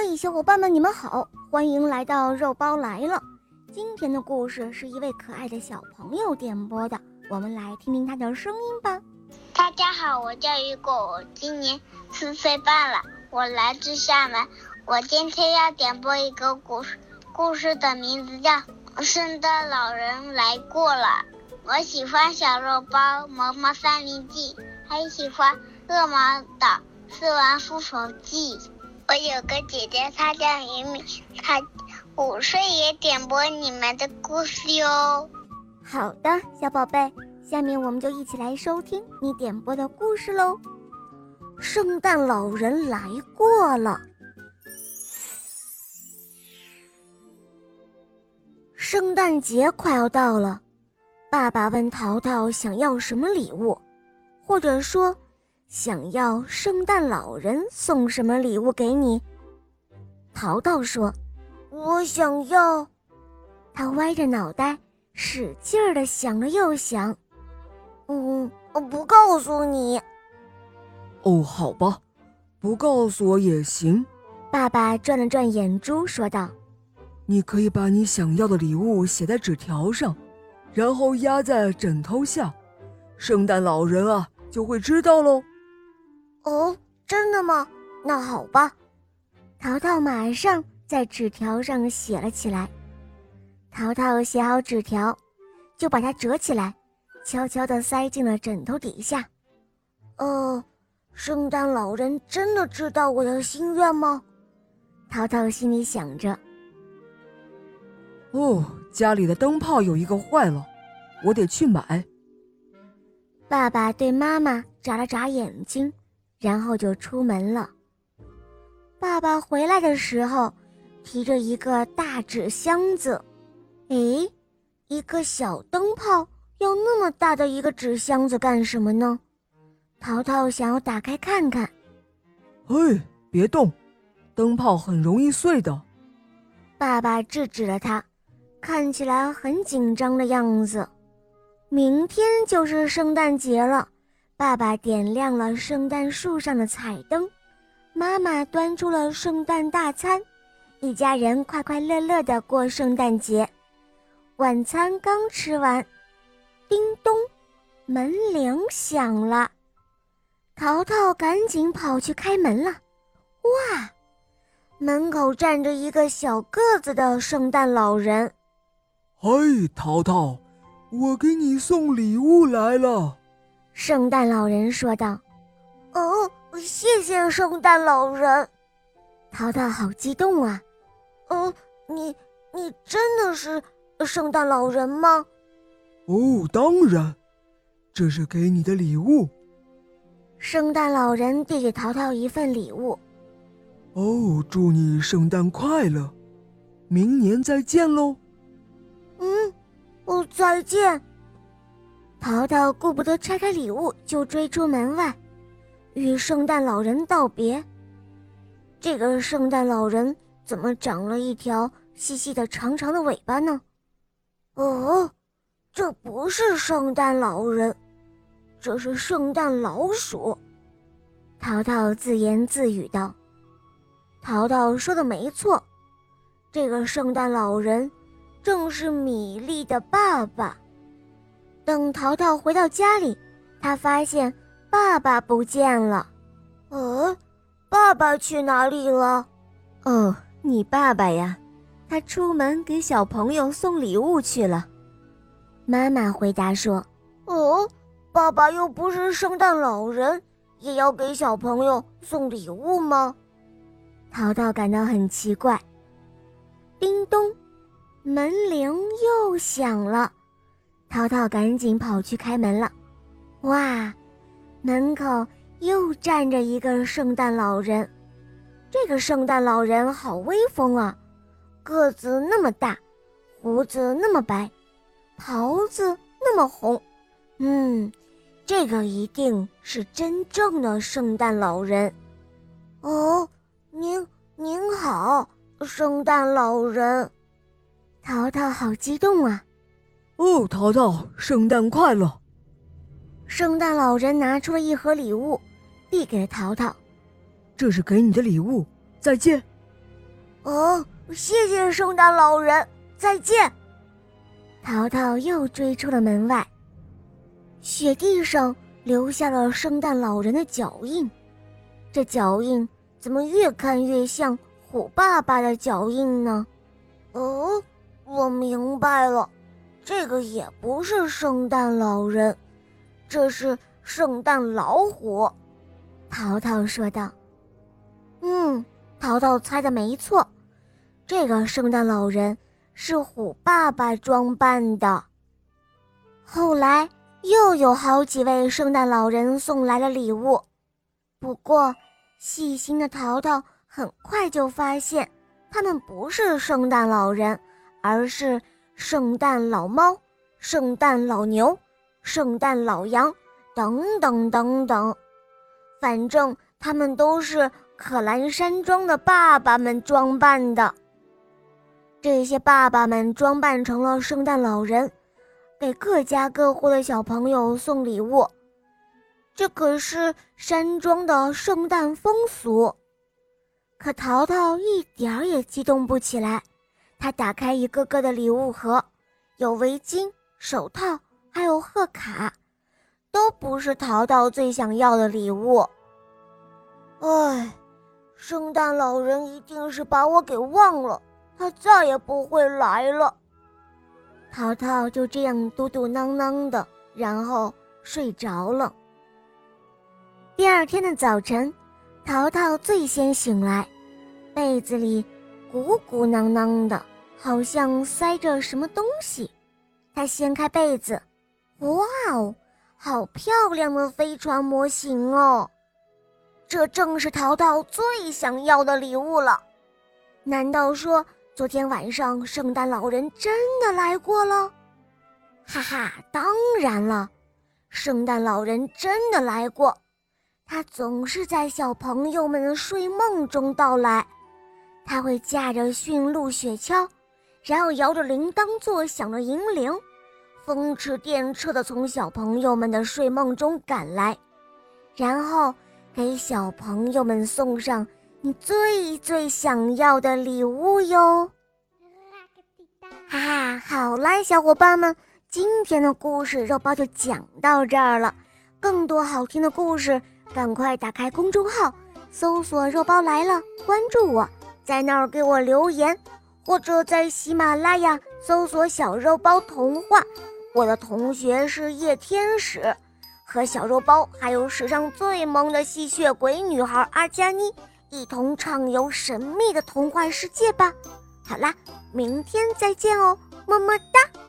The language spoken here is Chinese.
嘿，小伙伴们，你们好，欢迎来到肉包来了。今天的故事是一位可爱的小朋友点播的，我们来听听他的声音吧。大家好，我叫雨果，我今年四岁半了，我来自厦门。我今天要点播一个故事，故事的名字叫《圣诞老人来过了》。我喜欢小肉包《毛毛三明记》，还喜欢《恶魔岛四王复仇记》。我有个姐姐，她叫雨米，她五岁也点播你们的故事哟。好的，小宝贝，下面我们就一起来收听你点播的故事喽。圣诞老人来过了。圣诞节快要到了，爸爸问淘淘想要什么礼物，或者说想要圣诞老人送什么礼物给你。淘淘说：“我想要。”他歪着脑袋，使劲儿的想了又想，“嗯，我不告诉你。”“哦，好吧，不告诉我也行。”爸爸转了转眼珠，说道。你可以把你想要的礼物写在纸条上，然后压在枕头下，圣诞老人啊就会知道喽。哦，真的吗？那好吧。淘淘马上在纸条上写了起来。淘淘写好纸条，就把它折起来，悄悄地塞进了枕头底下。哦，圣诞老人真的知道我的心愿吗？淘淘心里想着。哦，家里的灯泡有一个坏了，我得去买。爸爸对妈妈眨了眨眼睛，然后就出门了。爸爸回来的时候，提着一个大纸箱子。诶，一个小灯泡要那么大的一个纸箱子干什么呢？淘淘想要打开看看。嘿，别动，灯泡很容易碎的。爸爸制止了他。看起来很紧张的样子。明天就是圣诞节了，爸爸点亮了圣诞树上的彩灯，妈妈端出了圣诞大餐，一家人快快乐乐地过圣诞节。晚餐刚吃完，叮咚，门铃响了，淘淘赶紧跑去开门了。哇，门口站着一个小个子的圣诞老人。嗨，淘淘，我给你送礼物来了。”圣诞老人说道。“哦，谢谢圣诞老人。”淘淘好激动啊！“哦，你你真的是圣诞老人吗？”“哦，当然，这是给你的礼物。”圣诞老人递给淘淘一份礼物。“哦，祝你圣诞快乐，明年再见喽。”嗯，哦，再见。淘淘顾不得拆开礼物，就追出门外，与圣诞老人道别。这个圣诞老人怎么长了一条细细的、长长的尾巴呢？哦，这不是圣诞老人，这是圣诞老鼠。淘淘自言自语道：“淘淘说的没错，这个圣诞老人。”正是米粒的爸爸。等淘淘回到家里，他发现爸爸不见了。呃，爸爸去哪里了？哦，你爸爸呀，他出门给小朋友送礼物去了。妈妈回答说：“哦，爸爸又不是圣诞老人，也要给小朋友送礼物吗？”淘淘感到很奇怪。叮咚。门铃又响了，淘淘赶紧跑去开门了。哇，门口又站着一个圣诞老人。这个圣诞老人好威风啊，个子那么大，胡子那么白，袍子那么红。嗯，这个一定是真正的圣诞老人。哦，您您好，圣诞老人。淘淘好激动啊！哦，淘淘，圣诞快乐！圣诞老人拿出了一盒礼物，递给了淘淘。这是给你的礼物，再见。哦，谢谢圣诞老人，再见。淘淘又追出了门外，雪地上留下了圣诞老人的脚印，这脚印怎么越看越像虎爸爸的脚印呢？哦，我明白了，这个也不是圣诞老人，这是圣诞老虎。淘淘说道：“嗯，淘淘猜的没错。”这个圣诞老人是虎爸爸装扮的。后来又有好几位圣诞老人送来了礼物，不过细心的淘淘很快就发现，他们不是圣诞老人，而是圣诞老猫、圣诞老牛、圣诞老羊等等等等，反正他们都是可兰山庄的爸爸们装扮的。这些爸爸们装扮成了圣诞老人，给各家各户的小朋友送礼物。这可是山庄的圣诞风俗。可淘淘一点儿也激动不起来。他打开一个个的礼物盒，有围巾、手套，还有贺卡，都不是淘淘最想要的礼物。唉，圣诞老人一定是把我给忘了。他再也不会来了。淘淘就这样嘟嘟囔囔的，然后睡着了。第二天的早晨，淘淘最先醒来，被子里鼓鼓囊囊的，好像塞着什么东西。他掀开被子，哇哦，好漂亮的飞船模型哦！这正是淘淘最想要的礼物了。难道说？昨天晚上，圣诞老人真的来过了，哈哈！当然了，圣诞老人真的来过。他总是在小朋友们的睡梦中到来。他会驾着驯鹿雪橇，然后摇着铃铛作响的银铃，风驰电掣地从小朋友们的睡梦中赶来，然后给小朋友们送上。你最最想要的礼物哟！哈哈，好啦，小伙伴们，今天的故事肉包就讲到这儿了。更多好听的故事，赶快打开公众号，搜索“肉包来了”，关注我，在那儿给我留言，或者在喜马拉雅搜索“小肉包童话”。我的同学是夜天使，和小肉包还有史上最萌的吸血鬼女孩阿加妮。一同畅游神秘的童话世界吧！好啦，明天再见哦，么么哒。